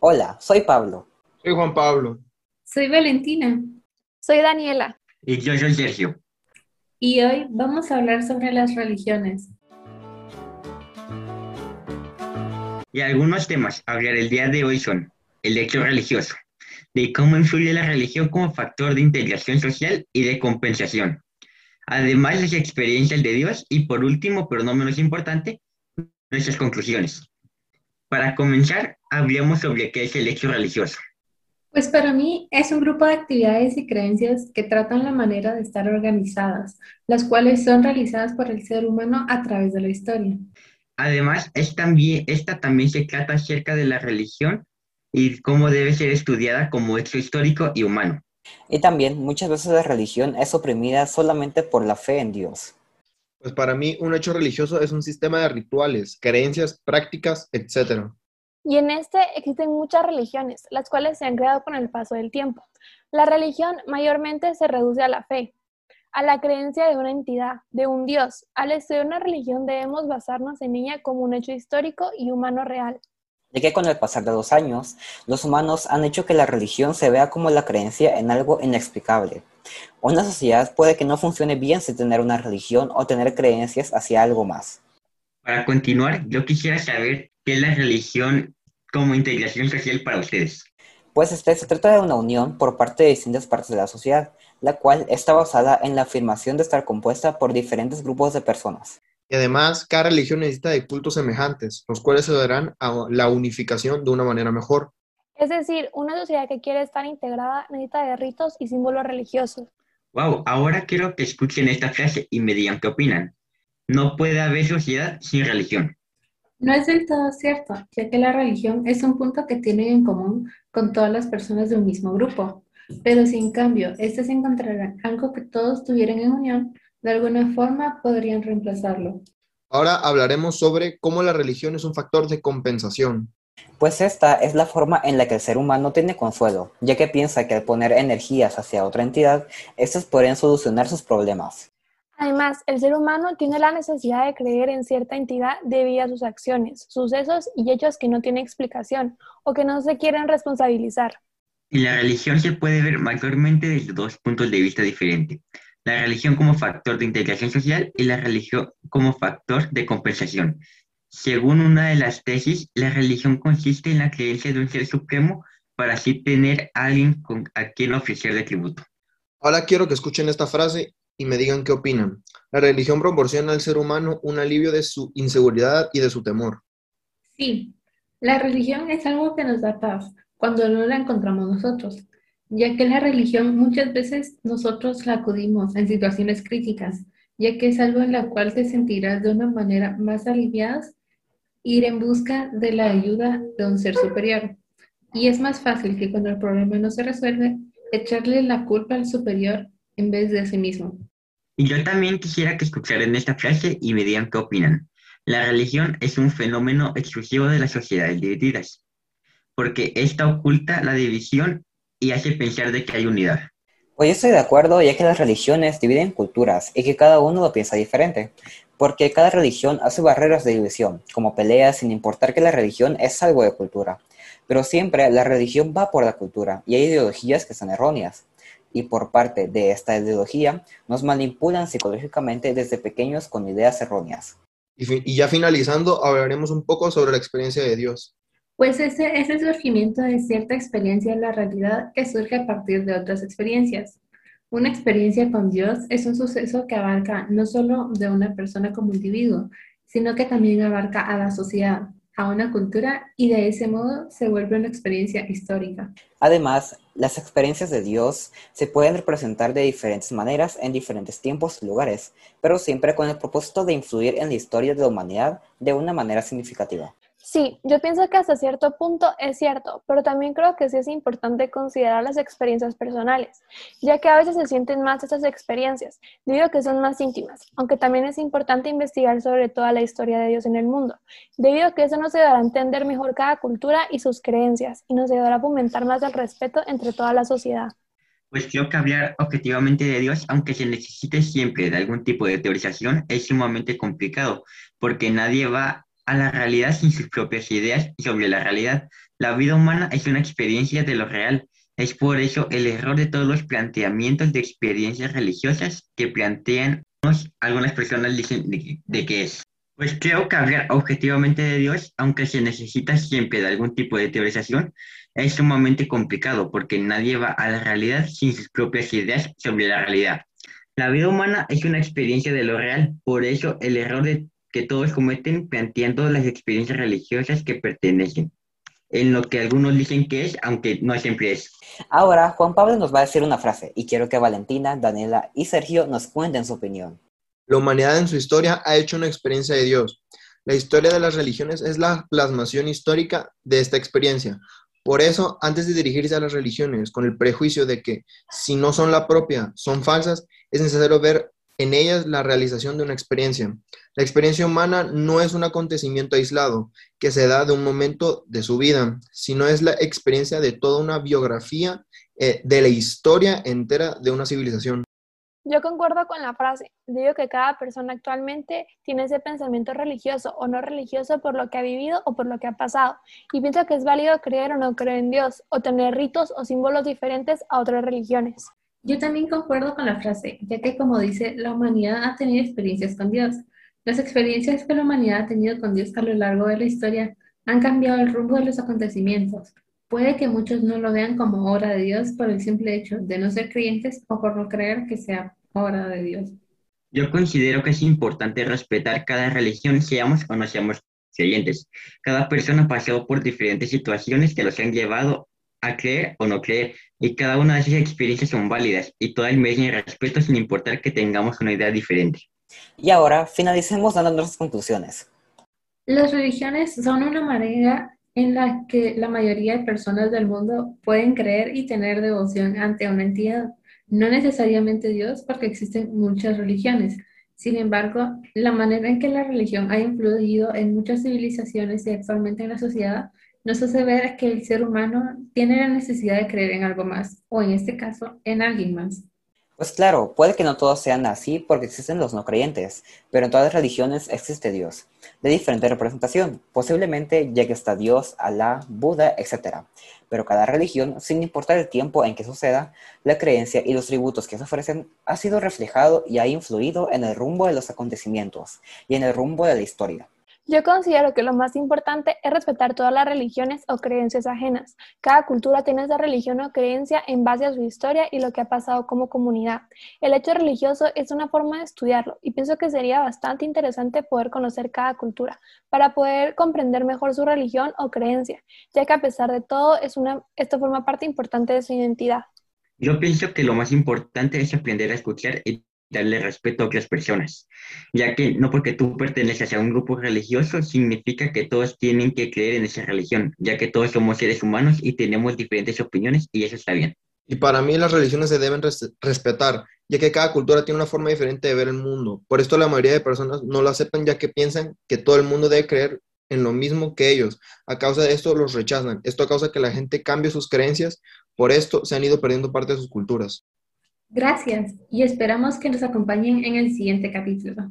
Hola, soy Pablo. Soy Juan Pablo. Soy Valentina. Soy Daniela. Y yo soy Sergio. Y hoy vamos a hablar sobre las religiones. Y algunos temas a hablar el día de hoy son el hecho religioso, de cómo influye la religión como factor de integración social y de compensación. Además, las experiencias de Dios y por último, pero no menos importante, nuestras conclusiones. Para comenzar, hablemos sobre qué es el hecho religioso. Pues para mí es un grupo de actividades y creencias que tratan la manera de estar organizadas, las cuales son realizadas por el ser humano a través de la historia. Además, es también, esta también se trata acerca de la religión y cómo debe ser estudiada como hecho histórico y humano. Y también muchas veces la religión es oprimida solamente por la fe en Dios. Pues para mí un hecho religioso es un sistema de rituales, creencias, prácticas, etc. Y en este existen muchas religiones, las cuales se han creado con el paso del tiempo. La religión mayormente se reduce a la fe, a la creencia de una entidad, de un Dios. Al estudiar una religión debemos basarnos en ella como un hecho histórico y humano real. Ya que con el pasar de los años, los humanos han hecho que la religión se vea como la creencia en algo inexplicable. Una sociedad puede que no funcione bien sin tener una religión o tener creencias hacia algo más. Para continuar, yo quisiera saber qué es la religión como integración social para ustedes. Pues este se trata de una unión por parte de distintas partes de la sociedad, la cual está basada en la afirmación de estar compuesta por diferentes grupos de personas. Y además, cada religión necesita de cultos semejantes, los cuales se darán a la unificación de una manera mejor. Es decir, una sociedad que quiere estar integrada necesita de ritos y símbolos religiosos. Wow, ahora quiero que escuchen esta frase y me digan qué opinan. No puede haber sociedad sin religión. No es del todo cierto, ya que la religión es un punto que tienen en común con todas las personas de un mismo grupo. Pero si en cambio éstas encontraran algo que todos tuvieran en unión, de alguna forma podrían reemplazarlo. Ahora hablaremos sobre cómo la religión es un factor de compensación. Pues esta es la forma en la que el ser humano tiene consuelo, ya que piensa que al poner energías hacia otra entidad, éstas podrían solucionar sus problemas. Además, el ser humano tiene la necesidad de creer en cierta entidad debido a sus acciones, sucesos y hechos que no tienen explicación o que no se quieren responsabilizar. Y la religión se puede ver mayormente desde dos puntos de vista diferentes. La religión como factor de integración social y la religión como factor de compensación. Según una de las tesis, la religión consiste en la creencia de un ser supremo para así tener a alguien a quien ofrecerle tributo. Ahora quiero que escuchen esta frase y me digan qué opinan. La religión proporciona al ser humano un alivio de su inseguridad y de su temor. Sí, la religión es algo que nos da paz cuando no la encontramos nosotros, ya que la religión muchas veces nosotros la acudimos en situaciones críticas, ya que es algo en la cual te sentirás de una manera más aliviada ir en busca de la ayuda de un ser superior. Y es más fácil que cuando el problema no se resuelve, echarle la culpa al superior en vez de a sí mismo. Y yo también quisiera que escucharan esta frase y me digan qué opinan. La religión es un fenómeno exclusivo de las sociedades divididas, porque esta oculta la división y hace pensar de que hay unidad. Pues yo estoy de acuerdo, ya que las religiones dividen culturas y que cada uno lo piensa diferente, porque cada religión hace barreras de división, como peleas sin importar que la religión es algo de cultura. Pero siempre la religión va por la cultura y hay ideologías que son erróneas y por parte de esta ideología nos manipulan psicológicamente desde pequeños con ideas erróneas. Y, ya finalizando, hablaremos un poco sobre la experiencia de Dios. Pues ese es el surgimiento de cierta experiencia en la realidad que surge a partir de otras experiencias. Una experiencia con Dios es un suceso que abarca no solo de una persona como individuo, sino que también abarca a la sociedad, a una cultura y de ese modo se vuelve una experiencia histórica. Además, las experiencias de Dios se pueden representar de diferentes maneras en diferentes tiempos y lugares, pero siempre con el propósito de influir en la historia de la humanidad de una manera significativa. Sí, yo pienso que hasta cierto punto es cierto, pero también creo que sí es importante considerar las experiencias personales, ya que a veces se sienten más estas experiencias, debido a que son más íntimas, aunque también es importante investigar sobre toda la historia de Dios en el mundo, debido a que eso nos ayudará a entender mejor cada cultura y sus creencias, y nos ayudará a fomentar más el respeto entre toda la sociedad. Pues creo que hablar objetivamente de Dios, aunque se necesite siempre de algún tipo de teorización, es sumamente complicado, porque nadie va a la realidad sin sus propias ideas sobre la realidad, La vida humana es una experiencia de lo real. Es por eso el error de todos los planteamientos de experiencias religiosas que plantean algunas personas dicen de, de que es. Pues creo que hablar objetivamente de Dios, aunque se necesita siempre de algún tipo de teorización, es sumamente complicado porque nadie va a la realidad sin sus propias ideas sobre la realidad. La vida humana es una experiencia de lo real, por eso el error de que todos cometen planteando las experiencias religiosas que pertenecen, en lo que algunos dicen que es, aunque no siempre es. Ahora, Juan Pablo nos va a decir una frase y quiero que Valentina, Daniela y Sergio nos cuenten su opinión. La humanidad en su historia ha hecho una experiencia de Dios. La historia de las religiones es la plasmación histórica de esta experiencia. Por eso, antes de dirigirse a las religiones con el prejuicio de que si no son la propia, son falsas, es necesario ver en ellas la realización de una experiencia. La experiencia humana no es un acontecimiento aislado que se da de un momento de su vida, sino es la experiencia de toda una biografía eh, de la historia entera de una civilización. Yo concuerdo con la frase. Digo que cada persona actualmente tiene ese pensamiento religioso o no religioso por lo que ha vivido o por lo que ha pasado. Y pienso que es válido creer o no creer en Dios o tener ritos o símbolos diferentes a otras religiones. Yo también concuerdo con la frase, ya que como dice, la humanidad ha tenido experiencias con Dios. Las experiencias que la humanidad ha tenido con Dios a lo largo de la historia han cambiado el rumbo de los acontecimientos. Puede que muchos no lo vean como obra de Dios por el simple hecho de no ser creyentes o por no creer que sea obra de Dios. Yo considero que es importante respetar cada religión, seamos o no seamos creyentes. Cada persona ha pasado por diferentes situaciones que los han llevado a creer o no creer, y cada una de esas experiencias son válidas y todas merecen respeto sin importar que tengamos una idea diferente. Y ahora finalicemos dando nuestras conclusiones. Las religiones son una manera en la que la mayoría de personas del mundo pueden creer y tener devoción ante una entidad no necesariamente Dios, porque existen muchas religiones. Sin embargo, la manera en que la religión ha influido en muchas civilizaciones y actualmente en la sociedad nos hace ver que el ser humano tiene la necesidad de creer en algo más, o en este caso, en alguien más. Pues claro, puede que no todos sean así porque existen los no creyentes, pero en todas las religiones existe Dios, de diferente representación, posiblemente que está Dios, Alá, Buda, etc. Pero cada religión, sin importar el tiempo en que suceda, la creencia y los tributos que se ofrecen ha sido reflejado y ha influido en el rumbo de los acontecimientos y en el rumbo de la historia. Yo considero que lo más importante es respetar todas las religiones o creencias ajenas. Cada cultura tiene esa religión o creencia en base a su historia y lo que ha pasado como comunidad. El hecho religioso es una forma de estudiarlo y pienso que sería bastante interesante poder conocer cada cultura para poder comprender mejor su religión o creencia, ya que a pesar de todo es una, esto forma parte importante de su identidad. Yo pienso que lo más importante es aprender a escuchar y darle respeto a otras personas, ya que no porque tú perteneces a un grupo religioso significa que todos tienen que creer en esa religión, ya que todos somos seres humanos y tenemos diferentes opiniones y eso está bien. Y para mí las religiones se deben respetar, ya que cada cultura tiene una forma diferente de ver el mundo. Por esto la mayoría de personas no lo aceptan ya que piensan que todo el mundo debe creer en lo mismo que ellos. A causa de esto los rechazan. Esto causa que la gente cambie sus creencias. Por esto se han ido perdiendo parte de sus culturas. Gracias y esperamos que nos acompañen en el siguiente capítulo.